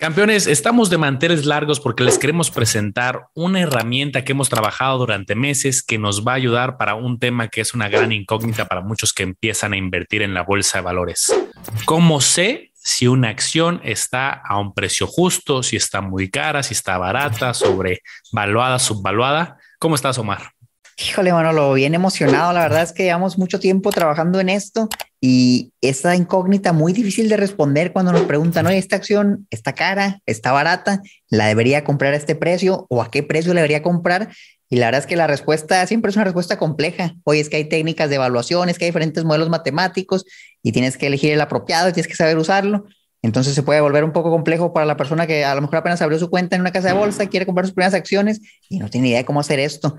Campeones, estamos de manteles largos porque les queremos presentar una herramienta que hemos trabajado durante meses que nos va a ayudar para un tema que es una gran incógnita para muchos que empiezan a invertir en la bolsa de valores. ¿Cómo sé si una acción está a un precio justo, si está muy cara, si está barata, sobrevaluada, subvaluada? ¿Cómo estás, Omar? Híjole, Manolo, bien emocionado. La verdad es que llevamos mucho tiempo trabajando en esto y esa incógnita muy difícil de responder cuando nos preguntan, oye, esta acción está cara, está barata, la debería comprar a este precio o a qué precio la debería comprar. Y la verdad es que la respuesta siempre es una respuesta compleja. Oye, es que hay técnicas de evaluación, es que hay diferentes modelos matemáticos y tienes que elegir el apropiado y tienes que saber usarlo. Entonces se puede volver un poco complejo para la persona que a lo mejor apenas abrió su cuenta en una casa de bolsa, quiere comprar sus primeras acciones y no tiene idea de cómo hacer esto.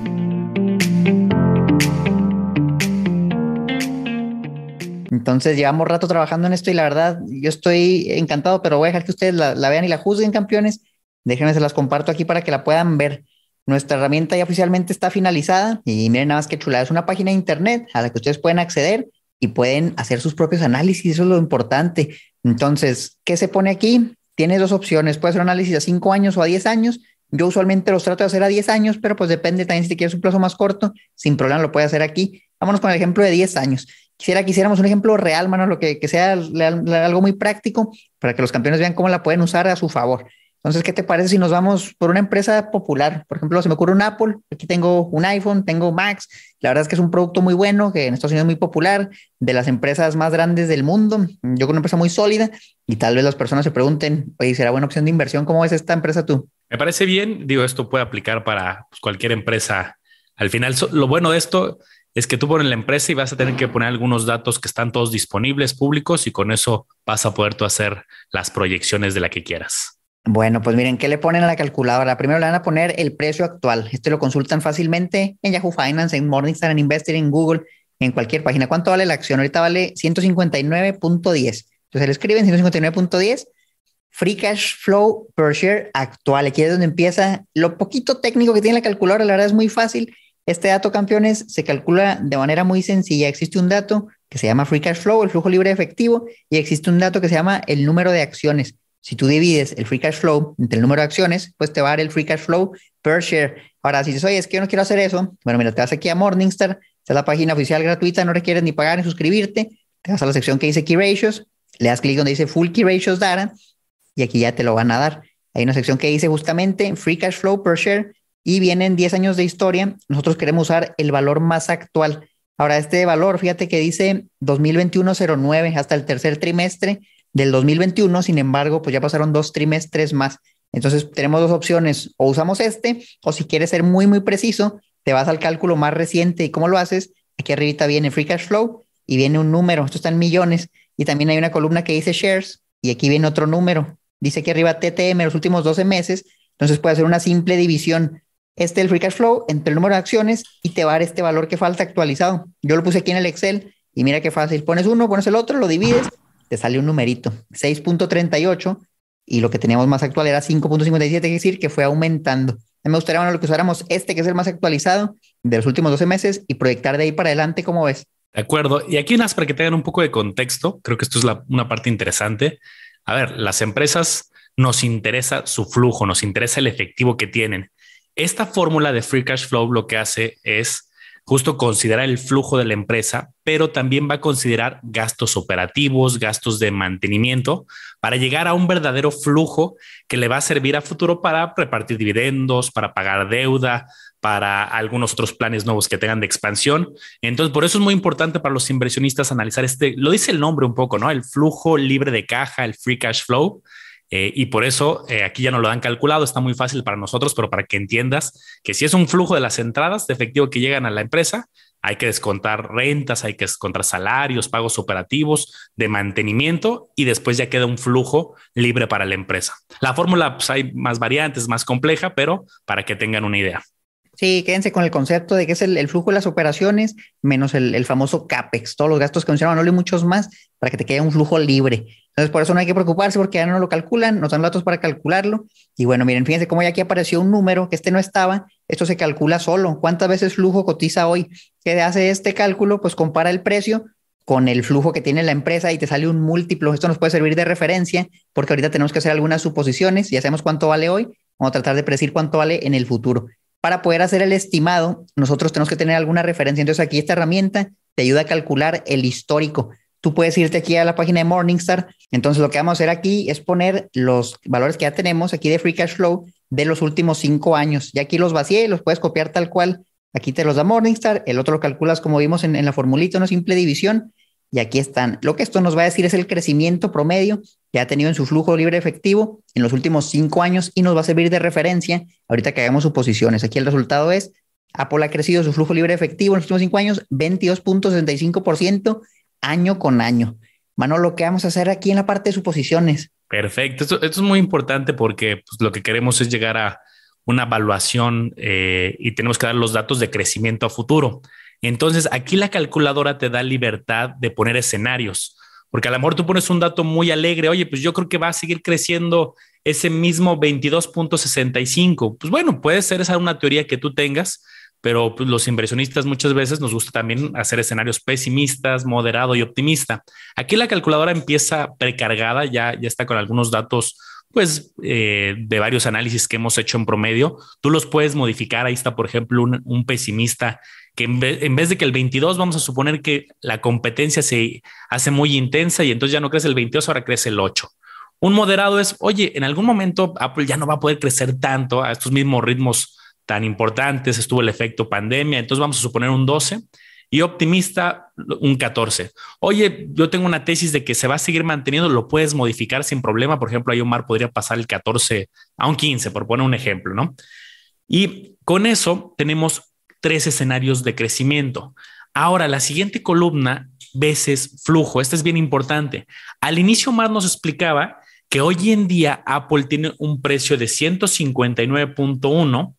Entonces llevamos rato trabajando en esto y la verdad yo estoy encantado, pero voy a dejar que ustedes la, vean y la juzguen, campeones. Déjenme, se las comparto aquí para que la puedan ver. Nuestra herramienta ya oficialmente está finalizada y miren nada más que chula. Es una página de internet a la que ustedes pueden acceder y pueden hacer sus propios análisis. Eso es lo importante. Entonces, ¿qué se pone aquí? Tiene dos opciones. Puede ser un análisis a cinco años o a diez años. Yo usualmente los trato de hacer a diez años, pero pues depende también si te quieres un plazo más corto. Sin problema lo puede hacer aquí. Vámonos con el ejemplo de diez años. Quisiera que un ejemplo real, mano, lo que, que sea algo muy práctico para que los campeones vean cómo la pueden usar a su favor. Entonces, ¿qué te parece si nos vamos por una empresa popular? Por ejemplo, se me ocurre un Apple, aquí tengo un iPhone, tengo Max, la verdad es que es un producto muy bueno, que en Estados Unidos es muy popular, de las empresas más grandes del mundo, yo creo una empresa muy sólida, y tal vez las personas se pregunten, oye, ¿será buena opción de inversión? ¿Cómo es esta empresa tú? Me parece bien, digo, esto puede aplicar para pues, cualquier empresa. Al final, lo bueno de esto es que tú pones la empresa y vas a tener que poner algunos datos que están todos disponibles, públicos, y con eso vas a poder tú hacer las proyecciones de la que quieras. Bueno, pues miren, ¿qué le ponen a la calculadora? Primero le van a poner el precio actual. Esto lo consultan fácilmente en Yahoo Finance, en Morningstar, en Investor, en Google, en cualquier página. ¿Cuánto vale la acción? Ahorita vale 159.10. Entonces le escriben 159.10. Free cash flow per share actual. Aquí es donde empieza lo poquito técnico que tiene la calculadora. La verdad es muy fácil este dato, campeones, se calcula de manera muy sencilla. Existe un dato que se llama free cash flow, el flujo libre de efectivo, y existe un dato que se llama el número de acciones. Si tú divides el free cash flow entre el número de acciones, pues te va a dar el free cash flow per share. Ahora, si dices, oye, es que yo no quiero hacer eso, bueno, mira, te vas aquí a Morningstar, esta es la página oficial gratuita, no requieres ni pagar ni suscribirte, te vas a la sección que dice Key Ratios, le das clic donde dice Full Key Ratios Data, y aquí ya te lo van a dar. Hay una sección que dice justamente Free Cash Flow per Share, y vienen 10 años de historia, nosotros queremos usar el valor más actual. Ahora, este valor, fíjate que dice 2021-09 hasta el tercer trimestre del 2021, sin embargo, pues ya pasaron dos trimestres más. Entonces, tenemos dos opciones, o usamos este, o si quieres ser muy, muy preciso, te vas al cálculo más reciente. ¿Y cómo lo haces? Aquí arribita viene Free Cash Flow y viene un número, esto está en millones, y también hay una columna que dice Shares, y aquí viene otro número. Dice aquí arriba TTM los últimos 12 meses, entonces puede hacer una simple división este el free cash flow entre el número de acciones y te va a dar este valor que falta actualizado. Yo lo puse aquí en el Excel y mira qué fácil. Pones uno, pones el otro, lo divides, te sale un numerito, 6.38 y lo que teníamos más actual era 5.57, es decir, que fue aumentando. Me gustaría bueno, que usáramos este, que es el más actualizado de los últimos 12 meses y proyectar de ahí para adelante, ¿cómo ves? De acuerdo. Y aquí unas para que tengan un poco de contexto, creo que esto es una parte interesante. A ver, las empresas nos interesa su flujo, nos interesa el efectivo que tienen. Esta fórmula de free cash flow lo que hace es justo considerar el flujo de la empresa, pero también va a considerar gastos operativos, gastos de mantenimiento, para llegar a un verdadero flujo que le va a servir a futuro para repartir dividendos, para pagar deuda, para algunos otros planes nuevos que tengan de expansión. Entonces, por eso es muy importante para los inversionistas analizar este, lo dice el nombre un poco, ¿no? El flujo libre de caja, el free cash flow. Eh, y por eso eh, aquí ya no lo han calculado, está muy fácil para nosotros, pero para que entiendas que si es un flujo de las entradas de efectivo que llegan a la empresa, hay que descontar rentas, hay que descontar salarios, pagos operativos, de mantenimiento y después ya queda un flujo libre para la empresa. La fórmula, pues hay más variantes, más compleja, pero para que tengan una idea. Sí, quédense con el concepto de que es el, flujo de las operaciones menos el, famoso CAPEX, todos los gastos que mencionaban, no hay muchos más, para que te quede un flujo libre. Entonces, por eso no hay que preocuparse porque ya no lo calculan, nos dan datos para calcularlo. Y bueno, miren, fíjense cómo ya aquí apareció un número que este no estaba, esto se calcula solo. ¿Cuántas veces flujo cotiza hoy? ¿Qué hace este cálculo? Pues compara el precio con el flujo que tiene la empresa y te sale un múltiplo. Esto nos puede servir de referencia porque ahorita tenemos que hacer algunas suposiciones. Ya sabemos cuánto vale hoy, vamos a tratar de predecir cuánto vale en el futuro. Para poder hacer el estimado, nosotros tenemos que tener alguna referencia. Entonces aquí esta herramienta te ayuda a calcular el histórico. Tú puedes irte aquí a la página de Morningstar. Entonces lo que vamos a hacer aquí es poner los valores que ya tenemos aquí de Free Cash Flow de los últimos cinco años. Y aquí los vacié los puedes copiar tal cual. Aquí te los da Morningstar, el otro lo calculas como vimos en, la formulita, una simple división, y aquí están. Lo que esto nos va a decir es el crecimiento promedio que ha tenido en su flujo libre efectivo en los últimos cinco años y nos va a servir de referencia ahorita que hagamos suposiciones. Aquí el resultado es, Apple ha crecido su flujo libre efectivo en los últimos cinco años 22.65% año con año. Manolo, lo que vamos a hacer aquí en la parte de suposiciones. Perfecto, esto, es muy importante porque pues, lo que queremos es llegar a una evaluación eh, y tenemos que dar los datos de crecimiento a futuro. Entonces, aquí la calculadora te da libertad de poner escenarios, porque a lo mejor tú pones un dato muy alegre, oye, pues yo creo que va a seguir creciendo ese mismo 22.65. Pues bueno, puede ser esa una teoría que tú tengas, pero pues, los inversionistas muchas veces nos gusta también hacer escenarios pesimistas, moderado y optimista. Aquí la calculadora empieza precargada, ya, ya está con algunos datos pues eh, de varios análisis que hemos hecho en promedio, tú los puedes modificar. Ahí está, por ejemplo, un, pesimista que en vez, de que el 22 vamos a suponer que la competencia se hace muy intensa y entonces ya no crece el 22, ahora crece el 8. Un moderado es, oye, en algún momento Apple ya no va a poder crecer tanto a estos mismos ritmos tan importantes, estuvo el efecto pandemia, entonces vamos a suponer un 12 y optimista un 14. Oye, yo tengo una tesis de que se va a seguir manteniendo, lo puedes modificar sin problema. Por ejemplo, hay Omar podría pasar el 14 a un 15, por poner un ejemplo, ¿no? Y con eso tenemos tres escenarios de crecimiento. Ahora, la siguiente columna, veces flujo, esta es bien importante. Al inicio Omar nos explicaba que hoy en día Apple tiene un precio de 159.1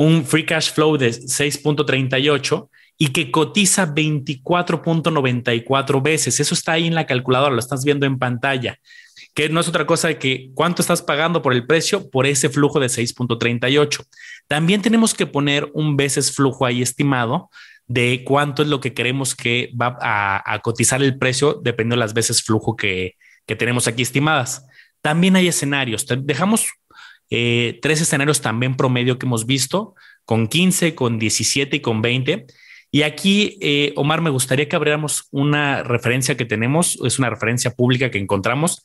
un free cash flow de 6.38 y que cotiza 24.94 veces. Eso está ahí en la calculadora, lo estás viendo en pantalla, que no es otra cosa que cuánto estás pagando por el precio por ese flujo de 6.38. También tenemos que poner un veces flujo ahí estimado de cuánto es lo que queremos que va a, cotizar el precio dependiendo de las veces flujo que, que tenemos aquí estimadas. También hay escenarios. Dejamos eh, tres escenarios también promedio que hemos visto, con 15, con 17 y con 20. Y aquí, eh, Omar, me gustaría que abriéramos una referencia que tenemos, es una referencia pública que encontramos.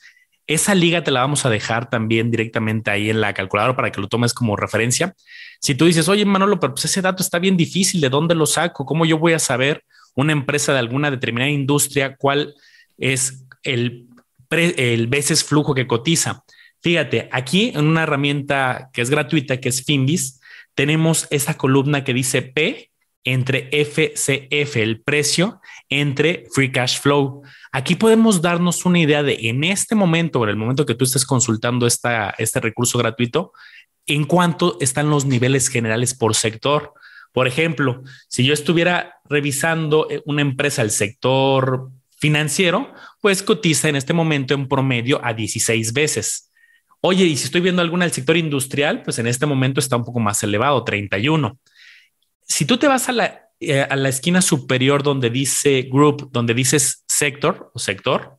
Esa liga te la vamos a dejar también directamente ahí en la calculadora para que lo tomes como referencia. Si tú dices, oye, Manolo, pero pues ese dato está bien difícil, ¿de dónde lo saco? ¿Cómo yo voy a saber una empresa de alguna determinada industria cuál es el, el veces flujo que cotiza? Fíjate, aquí en una herramienta que es gratuita, que es Finbis, tenemos esa columna que dice P entre FCF, el precio, entre Free Cash Flow. Aquí podemos darnos una idea de en este momento, en el momento que tú estés consultando esta, este recurso gratuito, en cuánto están los niveles generales por sector. Por ejemplo, si yo estuviera revisando eh, una empresa del sector financiero, pues cotiza en este momento en promedio a 16 veces. Oye, y si estoy viendo alguna del sector industrial, pues en este momento está un poco más elevado, 31. Si tú te vas a la, eh, a la esquina superior donde dice group, donde dices sector o sector,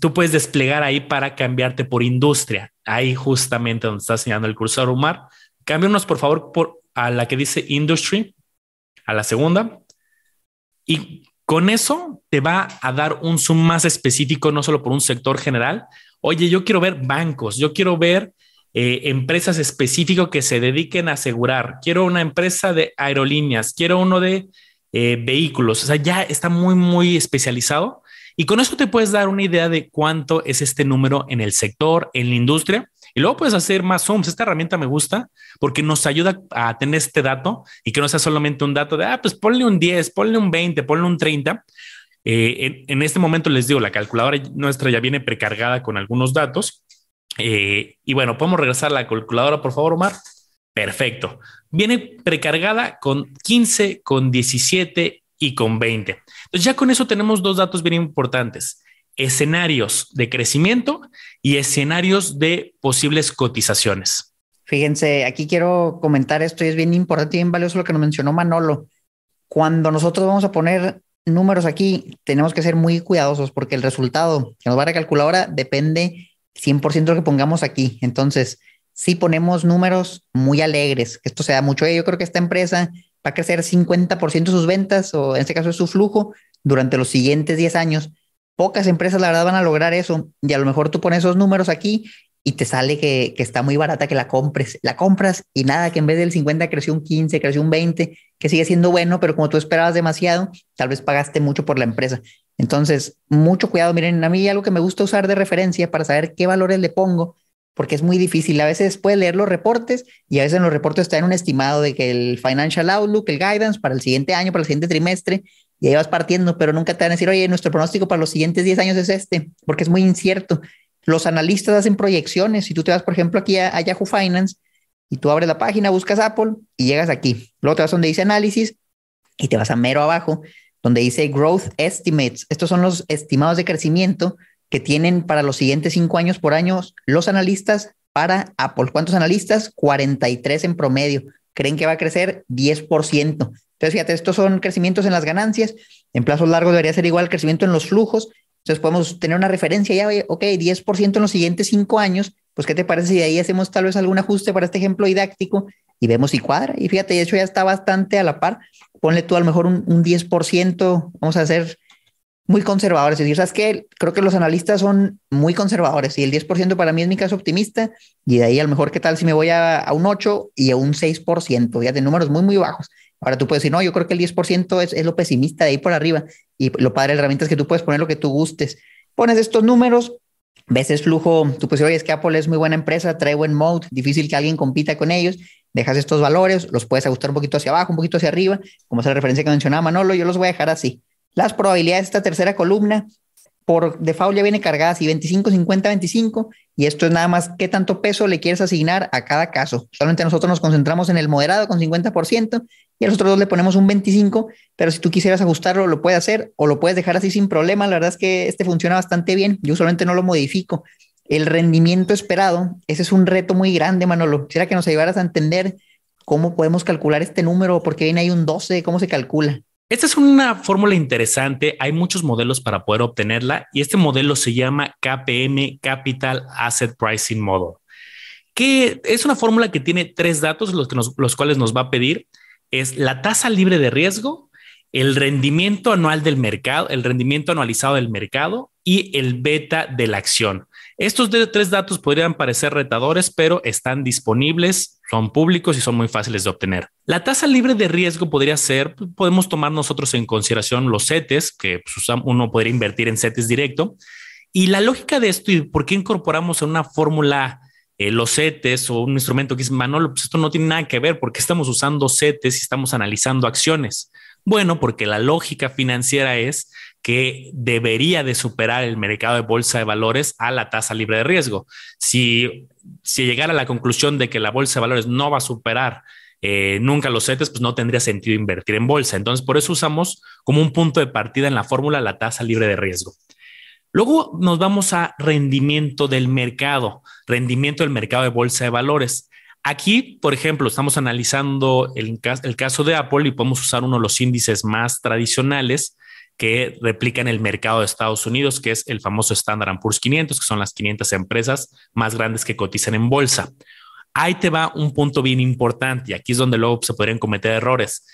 tú puedes desplegar ahí para cambiarte por industria. Ahí justamente donde está enseñando el cursor Umar. Cámbianos por favor por a la que dice industry, a la segunda. Y con eso te va a dar un zoom más específico, no solo por un sector general, Oye, yo quiero ver bancos, yo quiero ver eh, empresas específicas que se dediquen a asegurar. Quiero una empresa de aerolíneas, quiero uno de eh, vehículos. O sea, ya está muy, muy especializado. Y con eso te puedes dar una idea de cuánto es este número en el sector, en la industria. Y luego puedes hacer más zooms. Esta herramienta me gusta porque nos ayuda a tener este dato y que no sea solamente un dato de, ah, pues ponle un 10, ponle un 20, ponle un 30. Eh, en, este momento les digo, la calculadora nuestra ya viene precargada con algunos datos. Eh, y bueno, podemos regresar a la calculadora, por favor, Omar. Perfecto. Viene precargada con 15, con 17 y con 20. Entonces ya con eso tenemos dos datos bien importantes escenarios de crecimiento y escenarios de posibles cotizaciones. Fíjense, aquí quiero comentar esto y es bien importante y bien valioso lo que nos mencionó Manolo. Cuando nosotros vamos a poner números aquí, tenemos que ser muy cuidadosos porque el resultado que nos va a la calculadora depende 100% de lo que pongamos aquí. Entonces, si ponemos números muy alegres, que esto sea mucho, yo creo que esta empresa va a crecer 50% sus ventas o en este caso es su flujo durante los siguientes 10 años Pocas empresas, la verdad, van a lograr eso. Y a lo mejor tú pones esos números aquí y te sale que, está muy barata que la compres. La compras y nada, que en vez del 50 creció un 15, creció un 20, que sigue siendo bueno, pero como tú esperabas demasiado, tal vez pagaste mucho por la empresa. Entonces, mucho cuidado. Miren, a mí algo que me gusta usar de referencia para saber qué valores le pongo, porque es muy difícil. A veces puedes leer los reportes y a veces en los reportes está en un estimado de que el financial outlook, el guidance para el siguiente año, para el siguiente trimestre, y ahí vas partiendo, pero nunca te van a decir, oye, nuestro pronóstico para los siguientes 10 años es este, porque es muy incierto. Los analistas hacen proyecciones. Si tú te vas, por ejemplo, aquí a, Yahoo Finance y tú abres la página, buscas Apple y llegas aquí. Luego te vas donde dice análisis y te vas a mero abajo, donde dice Growth Estimates. Estos son los estimados de crecimiento que tienen para los siguientes cinco años por año los analistas para Apple. ¿Cuántos analistas? 43 en promedio. Creen que va a crecer 10%. Entonces, fíjate, estos son crecimientos en las ganancias. En plazos largos debería ser igual crecimiento en los flujos. Entonces, podemos tener una referencia ya, ok, 10% en los siguientes cinco años. Pues, ¿qué te parece si de ahí hacemos tal vez algún ajuste para este ejemplo didáctico y vemos si cuadra? Y fíjate, de hecho ya está bastante a la par. Ponle tú a lo mejor un, un 10%, vamos a hacer muy conservadores. Es decir, ¿sabes qué? Creo que los analistas son muy conservadores y el 10% para mí es mi caso optimista y de ahí a lo mejor qué tal si me voy a, a un 8 y a un 6%, ya de números muy, muy bajos. Ahora tú puedes decir, no, yo creo que el 10% es, es lo pesimista de ahí por arriba. Y lo padre de la herramienta es que tú puedes poner lo que tú gustes. Pones estos números, ves flujo, tú decir, oye, es que Apple es muy buena empresa, trae buen mode, difícil que alguien compita con ellos. Dejas estos valores, los puedes ajustar un poquito hacia abajo, un poquito hacia arriba, como es la referencia que mencionaba Manolo, yo los voy a dejar así. Las probabilidades de esta tercera columna, por default ya viene cargada así 25, 50, 25 y esto es nada más qué tanto peso le quieres asignar a cada caso. Solamente nosotros nos concentramos en el moderado con 50% y a los otros dos le ponemos un 25, pero si tú quisieras ajustarlo lo puedes hacer o lo puedes dejar así sin problema. La verdad es que este funciona bastante bien. Yo usualmente no lo modifico. El rendimiento esperado, ese es un reto muy grande, Manolo. Quisiera que nos ayudaras a entender cómo podemos calcular este número, porque viene ahí un 12, cómo se calcula. Esta es una fórmula interesante. Hay muchos modelos para poder obtenerla y este modelo se llama KPM Capital Asset Pricing Model, que es una fórmula que tiene tres datos, los, que los cuales nos va a pedir. Es la tasa libre de riesgo, el rendimiento anual del mercado, el rendimiento anualizado del mercado y el beta de la acción. Estos tres datos podrían parecer retadores, pero están disponibles, son públicos y son muy fáciles de obtener. La tasa libre de riesgo podría ser, podemos tomar nosotros en consideración los CETES, que pues, uno podría invertir en CETES directo. Y la lógica de esto y por qué incorporamos en una fórmula eh, los CETES o un instrumento que es Manolo, pues esto no tiene nada que ver porque estamos usando CETES y estamos analizando acciones. Bueno, porque la lógica financiera es que debería de superar el mercado de bolsa de valores a la tasa libre de riesgo. Si, si llegara a la conclusión de que la bolsa de valores no va a superar eh, nunca los CETES, pues no tendría sentido invertir en bolsa. Entonces, por eso usamos como un punto de partida en la fórmula la tasa libre de riesgo. Luego nos vamos a rendimiento del mercado, rendimiento del mercado de bolsa de valores. Aquí, por ejemplo, estamos analizando el, caso de Apple y podemos usar uno de los índices más tradicionales, que replican el mercado de Estados Unidos, que es el famoso Standard Poor's 500, que son las 500 empresas más grandes que cotizan en bolsa. Ahí te va un punto bien importante y aquí es donde luego se podrían cometer errores.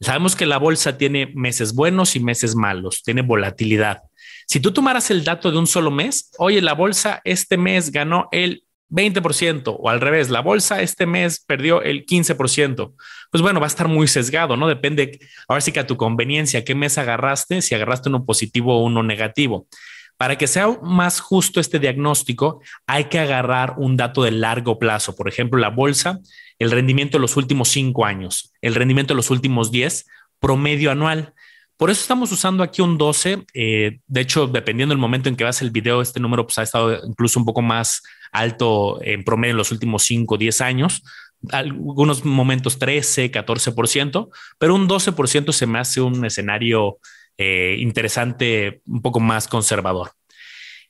Sabemos que la bolsa tiene meses buenos y meses malos, tiene volatilidad. Si tú tomaras el dato de un solo mes, oye, la bolsa este mes ganó el 20% o al revés, la bolsa este mes perdió el 15%, pues bueno, va a estar muy sesgado, ¿no? Depende, ahora sí que a tu conveniencia, qué mes agarraste, si agarraste uno positivo o uno negativo. Para que sea más justo este diagnóstico, hay que agarrar un dato de largo plazo. Por ejemplo, la bolsa, el rendimiento de los últimos cinco años, el rendimiento de los últimos diez, promedio anual. Por eso estamos usando aquí un 12. Eh, de hecho, dependiendo del momento en que vas el video, este número pues, ha estado incluso un poco más alto en promedio en los últimos 5 o 10 años. Algunos momentos 13, 14%, pero un 12% se me hace un escenario eh, interesante, un poco más conservador.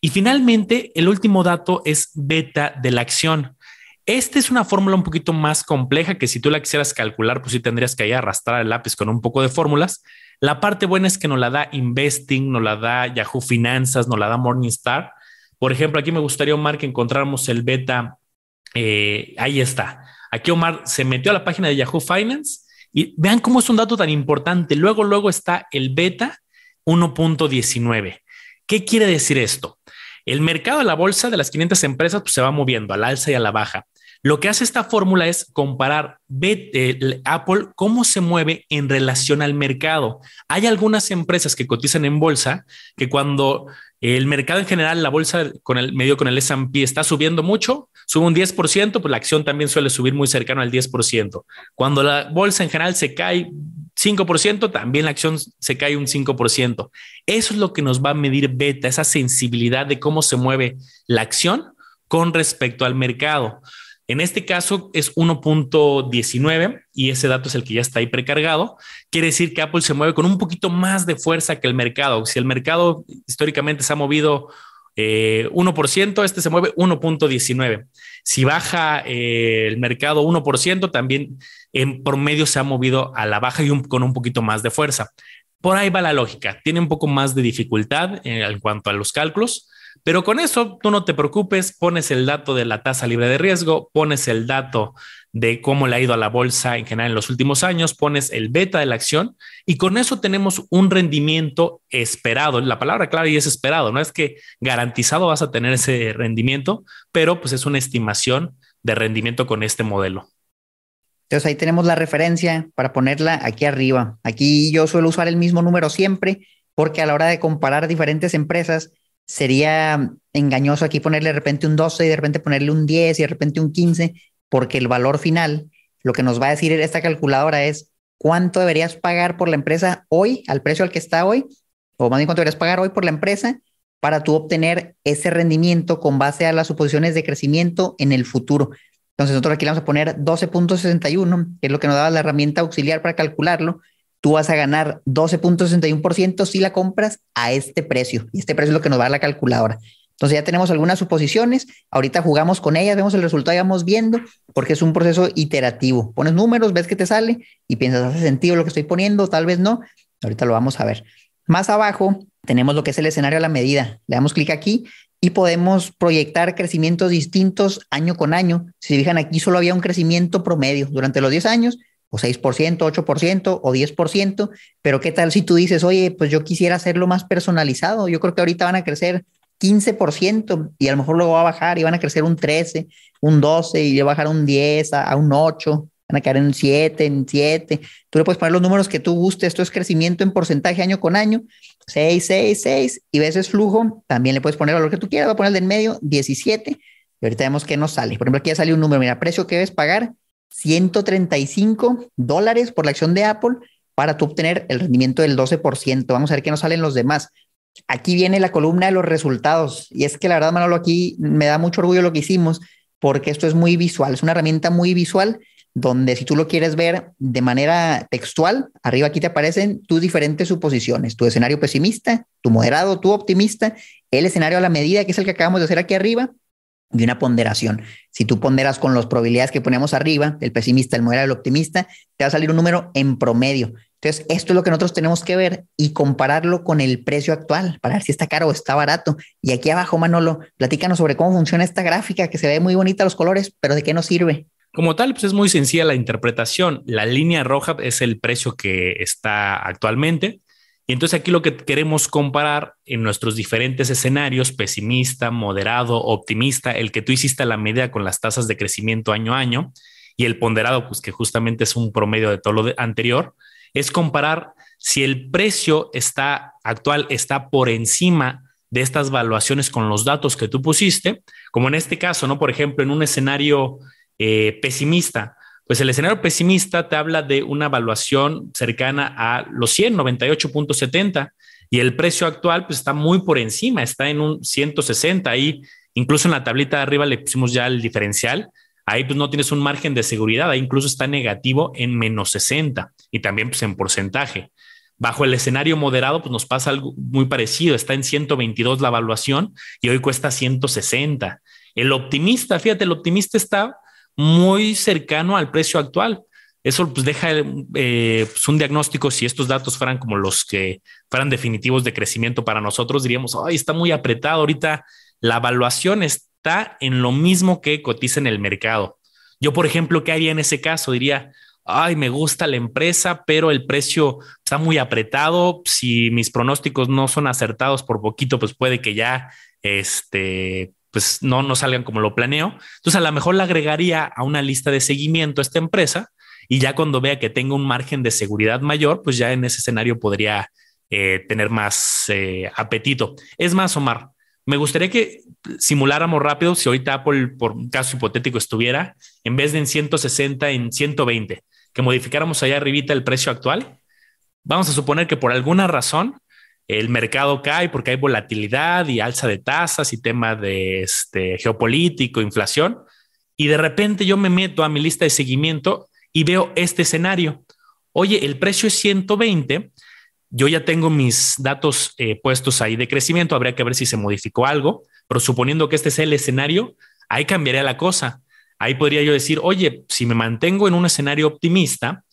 Y finalmente, el último dato es beta de la acción. Esta es una fórmula un poquito más compleja que si tú la quisieras calcular, pues sí tendrías que ahí arrastrar el lápiz con un poco de fórmulas. La parte buena es que nos la da Investing, nos la da Yahoo Finanzas, nos la da Morningstar. Por ejemplo, aquí me gustaría, Omar, que encontráramos el beta. Eh, ahí está. Aquí Omar se metió a la página de Yahoo Finance y vean cómo es un dato tan importante. Luego, luego está el beta 1.19. ¿Qué quiere decir esto? El mercado de la bolsa de las 500 empresas pues, se va moviendo al alza y a la baja. Lo que hace esta fórmula es comparar Apple cómo se mueve en relación al mercado. Hay algunas empresas que cotizan en bolsa que cuando el mercado en general, la bolsa con el medio con el S&P está subiendo mucho, sube un 10%, pues la acción también suele subir muy cercano al 10%. Cuando la bolsa en general se cae 5%, también la acción se cae un 5%. Eso es lo que nos va a medir beta, esa sensibilidad de cómo se mueve la acción con respecto al mercado. En este caso es 1.19 y ese dato es el que ya está ahí precargado. Quiere decir que Apple se mueve con un poquito más de fuerza que el mercado. Si el mercado históricamente se ha movido 1%, eh, este se mueve 1.19. Si baja eh, el mercado 1%, también en promedio se ha movido a la baja y con un poquito más de fuerza. Por ahí va la lógica. Tiene un poco más de dificultad en cuanto a los cálculos pero con eso tú no te preocupes, pones el dato de la tasa libre de riesgo, pones el dato de cómo le ha ido a la bolsa en general en los últimos años, pones el beta de la acción y con eso tenemos un rendimiento esperado. La palabra clave y es esperado, no es que garantizado vas a tener ese rendimiento, pero pues es una estimación de rendimiento con este modelo. Entonces ahí tenemos la referencia para ponerla aquí arriba. Aquí yo suelo usar el mismo número siempre porque a la hora de comparar diferentes empresas, sería engañoso aquí ponerle de repente un 12 y de repente ponerle un 10 y de repente un 15, porque el valor final, lo que nos va a decir esta calculadora es cuánto deberías pagar por la empresa hoy, al precio al que está hoy, o más bien cuánto deberías pagar hoy por la empresa para tú obtener ese rendimiento con base a las suposiciones de crecimiento en el futuro. Entonces nosotros aquí vamos a poner 12.61, que es lo que nos da la herramienta auxiliar para calcularlo, tú vas a ganar 12.61% si la compras a este precio. Y este precio es lo que nos va a dar la calculadora. Entonces ya tenemos algunas suposiciones, ahorita jugamos con ellas, vemos el resultado y vamos viendo, porque es un proceso iterativo. Pones números, ves que te sale y piensas, ¿hace sentido lo que estoy poniendo? Tal vez no. Ahorita lo vamos a ver. Más abajo tenemos lo que es el escenario a la medida. Le damos clic aquí y podemos proyectar crecimientos distintos año con año. Si se fijan aquí, solo había un crecimiento promedio durante los 10 años o 6%, 8% o 10%, pero ¿qué tal si tú dices, oye, pues yo quisiera hacerlo más personalizado? Yo creo que ahorita van a crecer 15% y a lo mejor luego va a bajar y van a crecer un 13, un 12 y va a bajar un 10 a, un 8, van a caer en 7, en 7. Tú le puedes poner los números que tú gustes, esto es crecimiento en porcentaje año con año, 6, 6, 6 y veces flujo, también le puedes poner lo que tú quieras, va a poner el de en medio 17 y ahorita vemos que nos sale. Por ejemplo, aquí ya salió un número, mira, precio que debes pagar 135 dólares por la acción de Apple para tú obtener el rendimiento del 12%. Vamos a ver qué nos salen los demás. Aquí viene la columna de los resultados. Y es que la verdad, Manolo, aquí me da mucho orgullo lo que hicimos porque esto es muy visual. Es una herramienta muy visual donde si tú lo quieres ver de manera textual, arriba aquí te aparecen tus diferentes suposiciones, tu escenario pesimista, tu moderado, tu optimista, el escenario a la medida, que es el que acabamos de hacer aquí arriba, y una ponderación. Si tú ponderas con las probabilidades que ponemos arriba, el pesimista, el moderado, el optimista, te va a salir un número en promedio. Entonces, esto es lo que nosotros tenemos que ver y compararlo con el precio actual para ver si está caro o está barato. Y aquí abajo, Manolo, platícanos sobre cómo funciona esta gráfica, que se ve muy bonita los colores, pero ¿de qué nos sirve? Como tal, pues es muy sencilla la interpretación. La línea roja es el precio que está actualmente y entonces aquí lo que queremos comparar en nuestros diferentes escenarios, pesimista, moderado, optimista, el que tú hiciste a la medida con las tasas de crecimiento año a año y el ponderado, pues que justamente es un promedio de todo lo anterior, es comparar si el precio está actual está por encima de estas valuaciones con los datos que tú pusiste, como en este caso, ¿no? Por ejemplo, en un escenario eh, pesimista, pues el escenario pesimista te habla de una valuación cercana a los 100, 98.70 y el precio actual pues está muy por encima, está en un 160 ahí, incluso en la tablita de arriba le pusimos ya el diferencial, ahí pues no tienes un margen de seguridad, ahí incluso está negativo en menos 60 y también pues en porcentaje. Bajo el escenario moderado, pues nos pasa algo muy parecido. Está en 122 la evaluación y hoy cuesta 160. El optimista, fíjate, el optimista está muy cercano al precio actual. Eso pues deja eh, pues, un diagnóstico. Si estos datos fueran como los que fueran definitivos de crecimiento para nosotros, diríamos, ay, está muy apretado. Ahorita la evaluación está en lo mismo que cotiza en el mercado. Yo, por ejemplo, ¿qué haría en ese caso? Diría, ay, me gusta la empresa, pero el precio está muy apretado. Si mis pronósticos no son acertados por poquito, pues puede que ya este, pues no, no salgan como lo planeo. Entonces, a lo mejor le agregaría a una lista de seguimiento a esta empresa y ya cuando vea que tenga un margen de seguridad mayor, pues ya en ese escenario podría eh, tener más eh, apetito. Es más, Omar, me gustaría que simuláramos rápido si ahorita Apple, por caso hipotético, estuviera en vez de en 160, en 120 que modificáramos allá arribita el precio actual, vamos a suponer que por alguna razón el mercado cae porque hay volatilidad y alza de tasas y tema de este, geopolítico, inflación, y de repente yo me meto a mi lista de seguimiento y veo este escenario. Oye, el precio es 120, yo ya tengo mis datos eh, puestos ahí de crecimiento, habría que ver si se modificó algo, pero suponiendo que este sea el escenario, ahí cambiaría la cosa. Ahí podría yo decir, oye, si me mantengo en un escenario optimista,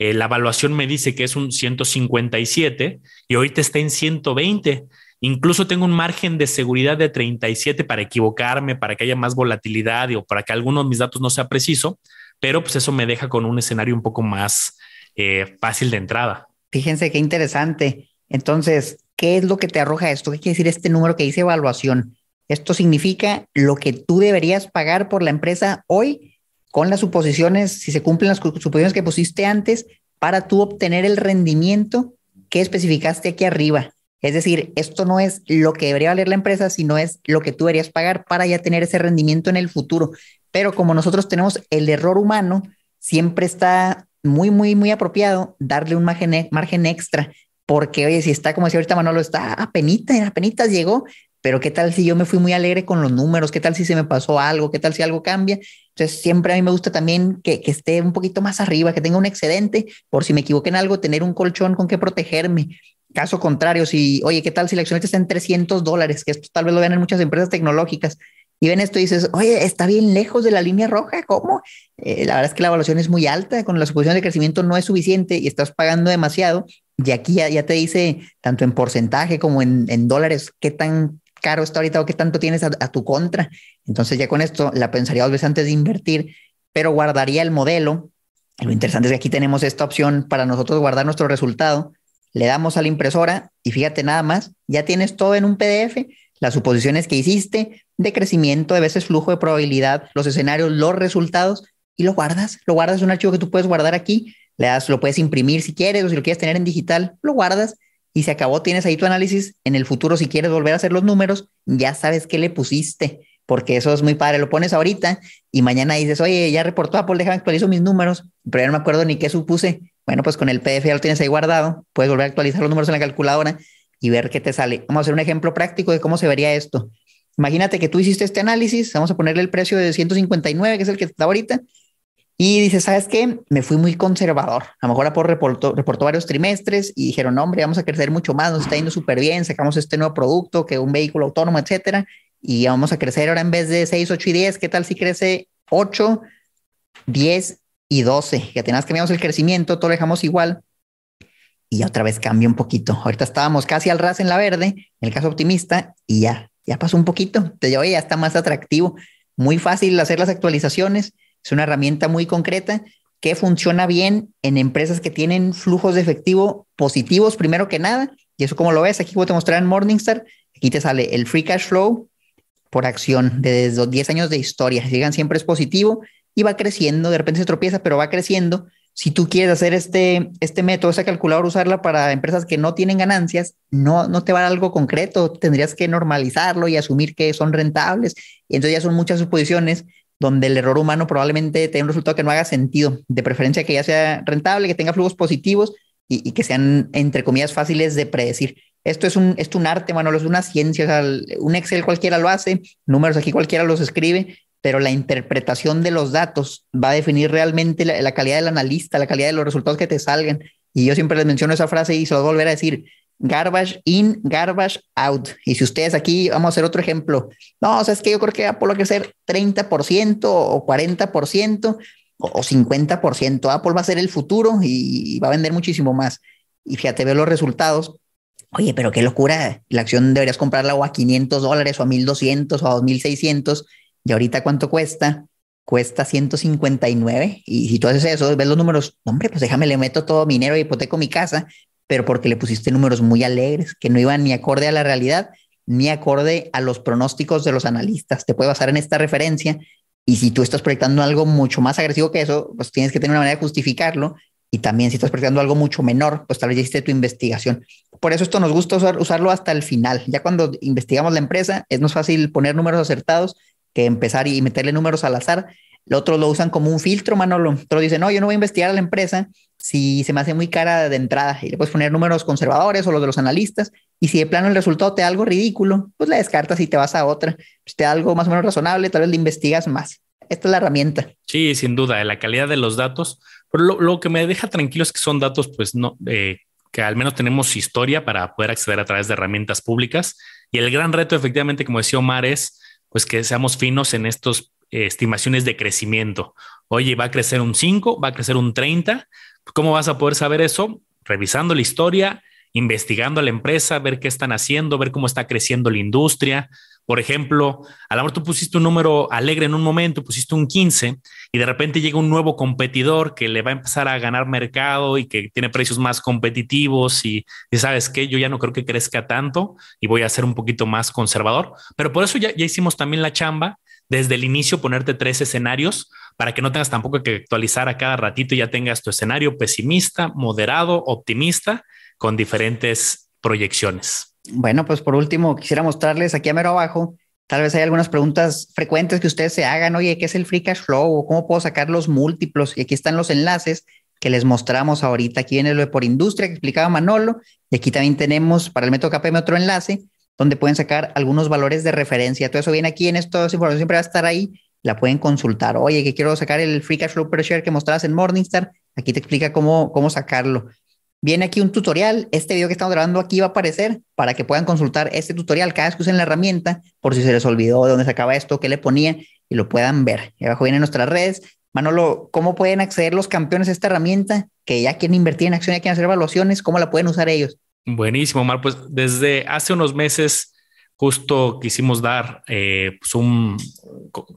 eh, la evaluación me dice que es un 157 y ahorita está en 120. Incluso tengo un margen de seguridad de 37 para equivocarme, para que haya más volatilidad o para que alguno de mis datos no sea preciso, pero pues eso me deja con un escenario un poco más eh, fácil de entrada. Fíjense qué interesante. Entonces, ¿qué es lo que te arroja esto? ¿Qué quiere decir este número que dice evaluación? Esto significa lo que tú deberías pagar por la empresa hoy con las suposiciones, si se cumplen las suposiciones que pusiste antes, para tú obtener el rendimiento que especificaste aquí arriba. Es decir, esto no es lo que debería valer la empresa, sino es lo que tú deberías pagar para ya tener ese rendimiento en el futuro. Pero como nosotros tenemos el error humano, siempre está muy, muy, muy apropiado darle un margen, extra. Porque, oye, si está como decía ahorita Manolo, está a penitas, a penitas llegó, pero qué tal si yo me fui muy alegre con los números, qué tal si se me pasó algo, qué tal si algo cambia. Entonces, siempre a mí me gusta también que, que esté un poquito más arriba, que tenga un excedente, por si me equivoqué en algo, tener un colchón con que protegerme. Caso contrario, si, oye, ¿qué tal si la acción está en 300 dólares? Que esto tal vez lo vean en muchas empresas tecnológicas. Y ven esto y dices, oye, está bien lejos de la línea roja, ¿cómo? Eh, la verdad es que la evaluación es muy alta, con la suposición de crecimiento no es suficiente y estás pagando demasiado. Y aquí ya, ya te dice, tanto en porcentaje como en, en dólares, qué tan caro está ahorita o qué tanto tienes a, tu contra. Entonces ya con esto la pensaría dos veces antes de invertir, pero guardaría el modelo. Lo interesante es que aquí tenemos esta opción para nosotros guardar nuestro resultado. Le damos a la impresora y fíjate nada más, ya tienes todo en un PDF, las suposiciones que hiciste de crecimiento, de veces flujo de probabilidad, los escenarios, los resultados y lo guardas. Lo guardas es un archivo que tú puedes guardar aquí. Le das, lo puedes imprimir si quieres o si lo quieres tener en digital, lo guardas y se acabó, tienes ahí tu análisis. En el futuro, si quieres volver a hacer los números, ya sabes qué le pusiste, porque eso es muy padre. Lo pones ahorita y mañana dices, oye, ya reportó Apple, déjame actualizo mis números, pero ya no me acuerdo ni qué supuse. Bueno, pues con el PDF ya lo tienes ahí guardado, puedes volver a actualizar los números en la calculadora y ver qué te sale. Vamos a hacer un ejemplo práctico de cómo se vería esto. Imagínate que tú hiciste este análisis, vamos a ponerle el precio de 159, que es el que está ahorita, y dice, ¿sabes qué? Me fui muy conservador. A lo mejor Apple reportó, reportó varios trimestres y dijeron, no, hombre, vamos a crecer mucho más, nos está yendo súper bien, sacamos este nuevo producto, que un vehículo autónomo, etcétera, y vamos a crecer ahora en vez de 6, 8 y 10, ¿qué tal si crece 8, 10 y 12? Ya tenías cambiamos el crecimiento, todo lo dejamos igual y otra vez cambia un poquito. Ahorita estábamos casi al ras en la verde, en el caso optimista, y ya, ya pasó un poquito. Te digo, ya está más atractivo. Muy fácil hacer las actualizaciones es una herramienta muy concreta que funciona bien en empresas que tienen flujos de efectivo positivos, primero que nada. Y eso, como lo ves, aquí voy a mostrar en Morningstar. Aquí te sale el free cash flow por acción de desde 10 años de historia. Llegan siempre es positivo y va creciendo. De repente se tropieza, pero va creciendo. si tú quieres hacer este, este método, esa calculadora, usarla para empresas que no tienen ganancias, no, no te va a dar algo concreto. Tendrías que normalizarlo y asumir que son rentables. Y entonces ya son muchas suposiciones donde el error humano probablemente tenga un resultado que no haga sentido. De preferencia que ya sea rentable, que tenga flujos positivos y, que sean, entre comillas, fáciles de predecir. Esto es un, es un arte, Manolo, es una ciencia. un Excel cualquiera lo hace, números aquí cualquiera los escribe, pero la interpretación de los datos va a definir realmente la, calidad del analista, la calidad de los resultados que te salgan. Y yo siempre les menciono esa frase y se lo voy a volver a decir, garbage in, garbage out. Y si ustedes aquí, vamos a hacer otro ejemplo. No, o sea, es que yo creo que Apple va a crecer 30% o 40% o 50%. Apple va a ser el futuro y va a vender muchísimo más. Y fíjate, veo los resultados. Oye, pero qué locura. La acción deberías comprarla o a 500 dólares o a 1200 o a 2600 y ahorita cuánto cuesta? Cuesta 159. Y si tú haces eso, ves los números, hombre, pues déjame, le meto todo mi dinero y hipoteco mi casa, pero porque le pusiste números muy alegres, que no iban ni acorde a la realidad, ni acorde a los pronósticos de los analistas. Te puede basar en esta referencia. Y si tú estás proyectando algo mucho más agresivo que eso, pues tienes que tener una manera de justificarlo. Y también si estás proyectando algo mucho menor, pues tal vez ya hiciste tu investigación. Por eso esto nos gusta usarlo hasta el final. Ya cuando investigamos la empresa, es más fácil poner números acertados que empezar y meterle números al azar. Los otros lo usan como un filtro, Manolo. Otros dicen, no, yo no voy a investigar a la empresa si se me hace muy cara de entrada y le puedes poner números conservadores o los de los analistas. Y si de plano el resultado te da algo ridículo, pues la descartas y te vas a otra. Si te da algo más o menos razonable, tal vez le investigas más. Esta es la herramienta. Sí, sin duda, la calidad de los datos. Pero lo, que me deja tranquilo es que son datos, pues no, eh, que al menos tenemos historia para poder acceder a través de herramientas públicas. Y el gran reto, efectivamente, como decía Omar, es pues que seamos finos en estas eh, estimaciones de crecimiento. Oye, va a crecer un 5, va a crecer un 30. ¿Cómo vas a poder saber eso? Revisando la historia, investigando a la empresa, ver qué están haciendo, ver cómo está creciendo la industria, por ejemplo, a lo mejor tú pusiste un número alegre en un momento, pusiste un 15 y de repente llega un nuevo competidor que le va a empezar a ganar mercado y que tiene precios más competitivos y, sabes que yo ya no creo que crezca tanto y voy a ser un poquito más conservador. Pero por eso ya, ya hicimos también la chamba desde el inicio ponerte tres escenarios para que no tengas tampoco que actualizar a cada ratito y ya tengas tu escenario pesimista, moderado, optimista con diferentes proyecciones. Bueno, pues por último, quisiera mostrarles aquí a mero abajo, tal vez hay algunas preguntas frecuentes que ustedes se hagan, oye, ¿qué es el free cash flow? ¿O cómo puedo sacar los múltiplos? Y aquí están los enlaces que les mostramos ahorita. Aquí viene lo de por industria que explicaba Manolo. Y aquí también tenemos para el método KPM otro enlace donde pueden sacar algunos valores de referencia. Todo eso viene aquí en esto, esa información siempre va a estar ahí. La pueden consultar. Oye, que quiero sacar el free cash flow per share que mostrabas en Morningstar. Aquí te explica cómo, cómo sacarlo. Viene aquí un tutorial. Este video que estamos grabando aquí va a aparecer para que puedan consultar este tutorial cada vez que usen la herramienta, por si se les olvidó de dónde se acaba esto, qué le ponía y lo puedan ver. Y abajo vienen nuestras redes. Manolo, ¿cómo pueden acceder los campeones a esta herramienta que ya quieren invertir en acción, ya quieren hacer evaluaciones? ¿Cómo la pueden usar ellos? Buenísimo, Omar. Pues desde hace unos meses justo quisimos dar eh, pues un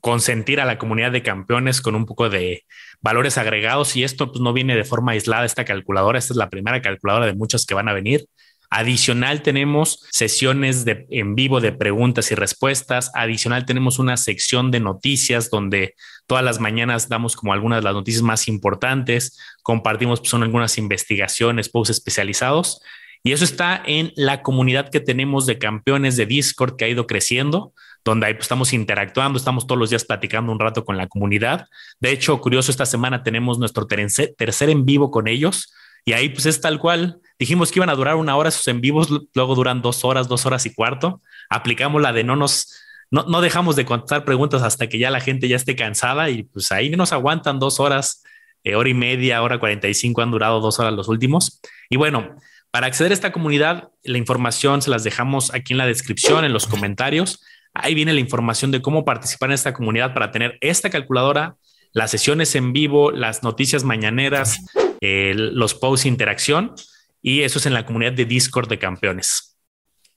consentir a la comunidad de campeones con un poco de valores agregados y esto pues, no viene de forma aislada esta calculadora, esta es la primera calculadora de muchas que van a venir. Adicional tenemos sesiones de, en vivo de preguntas y respuestas. Adicional tenemos una sección de noticias donde todas las mañanas damos como algunas de las noticias más importantes. Compartimos pues, son algunas investigaciones, posts especializados. Y eso está en la comunidad que tenemos de campeones de Discord que ha ido creciendo, donde ahí pues, estamos interactuando, estamos todos los días platicando un rato con la comunidad. De hecho, curioso, esta semana tenemos nuestro tercer en vivo con ellos y ahí pues es tal cual. Dijimos que iban a durar una hora sus en vivos, luego duran dos horas, dos horas y cuarto. Aplicamos la de no nos, no, no dejamos de contestar preguntas hasta que ya la gente ya esté cansada y pues ahí nos aguantan dos horas, eh, hora y media, hora 45, han durado dos horas los últimos. Y bueno, para acceder a esta comunidad, la información se las dejamos aquí en la descripción, en los comentarios. Ahí viene la información de cómo participar en esta comunidad para tener esta calculadora, las sesiones en vivo, las noticias mañaneras, los posts interacción. Y eso es en la comunidad de Discord de campeones.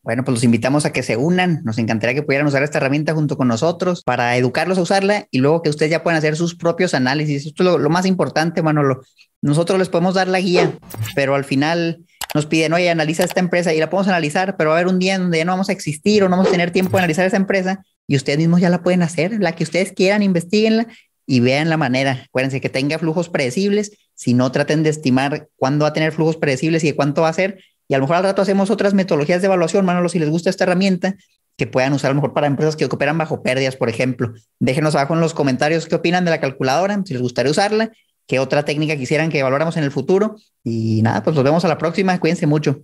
Bueno, pues los invitamos a que se unan. Nos encantaría que pudieran usar esta herramienta junto con nosotros para educarlos a usarla y luego que ustedes ya puedan hacer sus propios análisis. Esto es lo, lo más importante, Manolo. Nosotros les podemos dar la guía, pero al final nos piden, oye, analiza esta empresa y la podemos analizar, pero va a haber un día donde ya no vamos a existir o no vamos a tener tiempo de analizar esa empresa y ustedes mismos ya la pueden hacer, la que ustedes quieran, investiguenla y vean la manera. Acuérdense que tenga flujos predecibles Si no traten de estimar cuándo va a tener flujos predecibles y de cuánto va a ser. Y a lo mejor al rato hacemos otras metodologías de evaluación, Manolo, si les gusta esta herramienta, que puedan usar a lo mejor para empresas que operan bajo pérdidas, por ejemplo. Déjenos abajo en los comentarios qué opinan de la calculadora, si les gustaría usarla, qué otra técnica quisieran que evaluáramos en el futuro. Y nada, pues nos vemos a la próxima. Cuídense mucho.